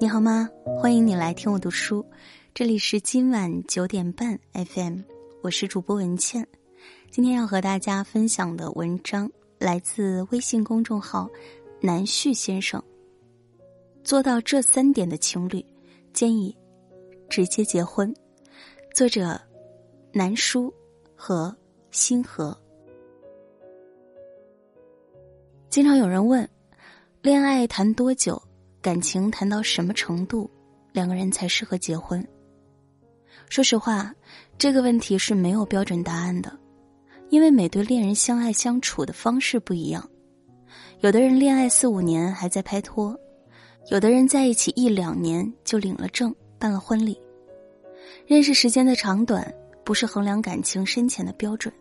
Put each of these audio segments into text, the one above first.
你好吗？欢迎你来听我读书，这里是今晚九点半 FM，我是主播文倩。今天要和大家分享的文章来自微信公众号南旭先生。做到这三点的情侣，建议直接结婚。作者南叔和星河。经常有人问，恋爱谈多久？感情谈到什么程度，两个人才适合结婚？说实话，这个问题是没有标准答案的，因为每对恋人相爱相处的方式不一样。有的人恋爱四五年还在拍拖，有的人在一起一两年就领了证办了婚礼。认识时间的长短不是衡量感情深浅的标准，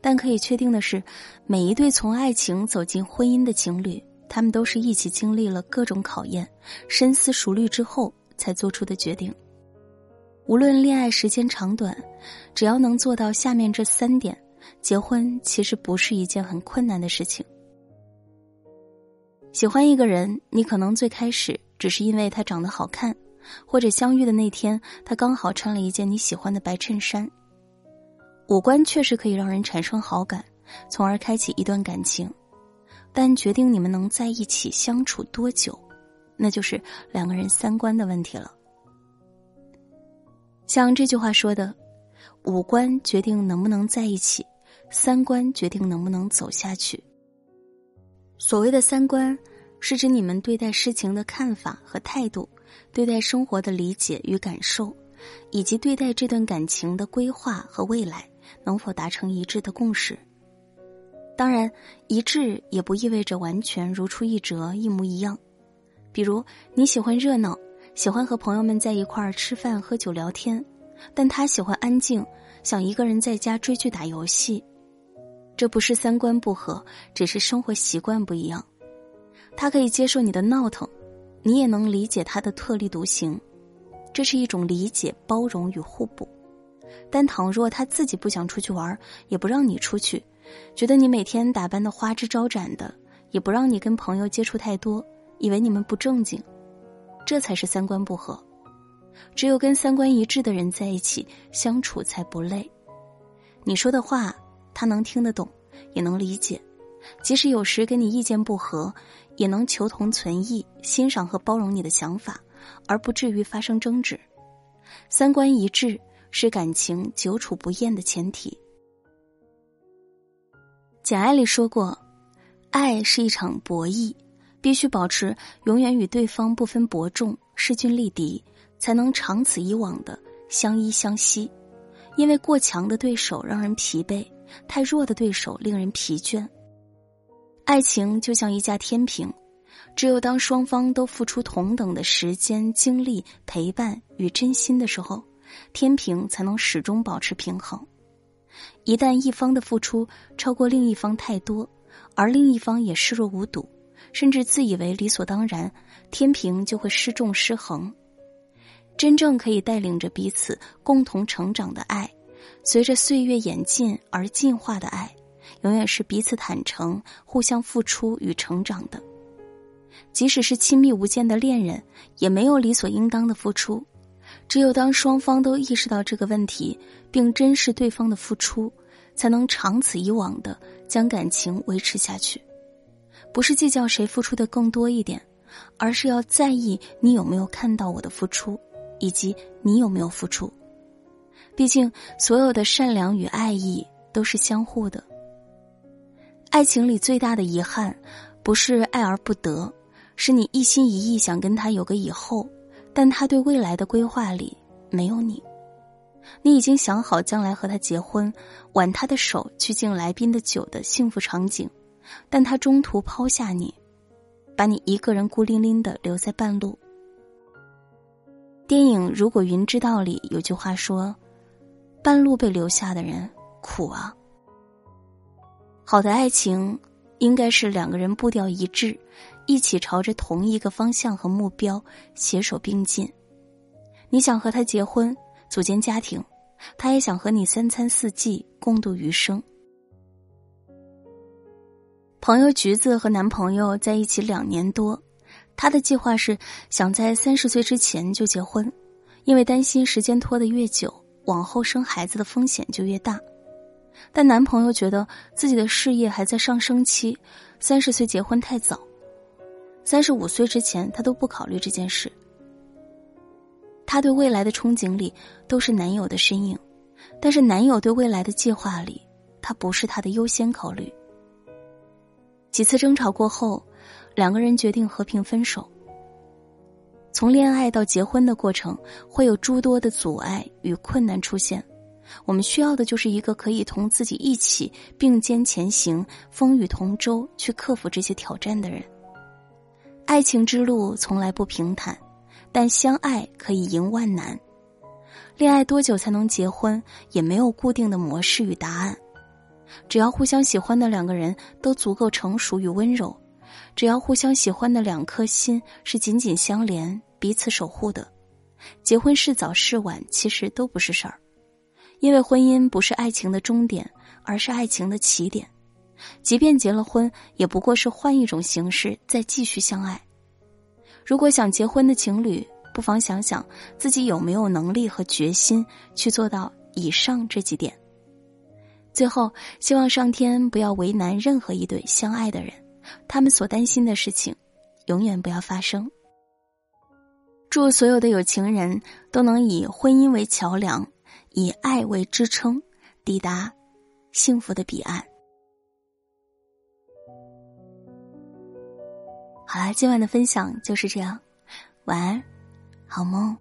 但可以确定的是，每一对从爱情走进婚姻的情侣。他们都是一起经历了各种考验，深思熟虑之后才做出的决定。无论恋爱时间长短，只要能做到下面这三点，结婚其实不是一件很困难的事情。喜欢一个人，你可能最开始只是因为他长得好看，或者相遇的那天他刚好穿了一件你喜欢的白衬衫。五官确实可以让人产生好感，从而开启一段感情。但决定你们能在一起相处多久，那就是两个人三观的问题了。像这句话说的：“五官决定能不能在一起，三观决定能不能走下去。”所谓的三观，是指你们对待事情的看法和态度，对待生活的理解与感受，以及对待这段感情的规划和未来能否达成一致的共识。当然，一致也不意味着完全如出一辙、一模一样。比如，你喜欢热闹，喜欢和朋友们在一块儿吃饭、喝酒、聊天，但他喜欢安静，想一个人在家追剧、打游戏。这不是三观不合，只是生活习惯不一样。他可以接受你的闹腾，你也能理解他的特立独行，这是一种理解、包容与互补。但倘若他自己不想出去玩，也不让你出去。觉得你每天打扮的花枝招展的，也不让你跟朋友接触太多，以为你们不正经，这才是三观不合。只有跟三观一致的人在一起相处才不累。你说的话他能听得懂，也能理解，即使有时跟你意见不合，也能求同存异，欣赏和包容你的想法，而不至于发生争执。三观一致是感情久处不厌的前提。《简爱》里说过，爱是一场博弈，必须保持永远与对方不分伯仲、势均力敌，才能长此以往的相依相惜。因为过强的对手让人疲惫，太弱的对手令人疲倦。爱情就像一架天平，只有当双方都付出同等的时间、精力、陪伴与真心的时候，天平才能始终保持平衡。一旦一方的付出超过另一方太多，而另一方也视若无睹，甚至自以为理所当然，天平就会失重失衡。真正可以带领着彼此共同成长的爱，随着岁月演进而进化的爱，永远是彼此坦诚、互相付出与成长的。即使是亲密无间的恋人，也没有理所应当的付出。只有当双方都意识到这个问题，并珍视对方的付出，才能长此以往的将感情维持下去。不是计较谁付出的更多一点，而是要在意你有没有看到我的付出，以及你有没有付出。毕竟，所有的善良与爱意都是相互的。爱情里最大的遗憾，不是爱而不得，是你一心一意想跟他有个以后。但他对未来的规划里没有你，你已经想好将来和他结婚，挽他的手去敬来宾的酒的幸福场景，但他中途抛下你，把你一个人孤零零的留在半路。电影《如果云知道》里有句话说：“半路被留下的人苦啊。”好的爱情应该是两个人步调一致。一起朝着同一个方向和目标携手并进。你想和他结婚，组建家庭，他也想和你三餐四季共度余生。朋友橘子和男朋友在一起两年多，他的计划是想在三十岁之前就结婚，因为担心时间拖得越久，往后生孩子的风险就越大。但男朋友觉得自己的事业还在上升期，三十岁结婚太早，三十五岁之前他都不考虑这件事。他对未来的憧憬里都是男友的身影，但是男友对未来的计划里，他不是他的优先考虑。几次争吵过后，两个人决定和平分手。从恋爱到结婚的过程，会有诸多的阻碍与困难出现。我们需要的就是一个可以同自己一起并肩前行、风雨同舟去克服这些挑战的人。爱情之路从来不平坦，但相爱可以赢万难。恋爱多久才能结婚，也没有固定的模式与答案。只要互相喜欢的两个人都足够成熟与温柔，只要互相喜欢的两颗心是紧紧相连、彼此守护的，结婚是早是晚其实都不是事儿。因为婚姻不是爱情的终点，而是爱情的起点。即便结了婚，也不过是换一种形式再继续相爱。如果想结婚的情侣，不妨想想自己有没有能力和决心去做到以上这几点。最后，希望上天不要为难任何一对相爱的人，他们所担心的事情，永远不要发生。祝所有的有情人都能以婚姻为桥梁。以爱为支撑，抵达幸福的彼岸。好啦，今晚的分享就是这样，晚安，好梦。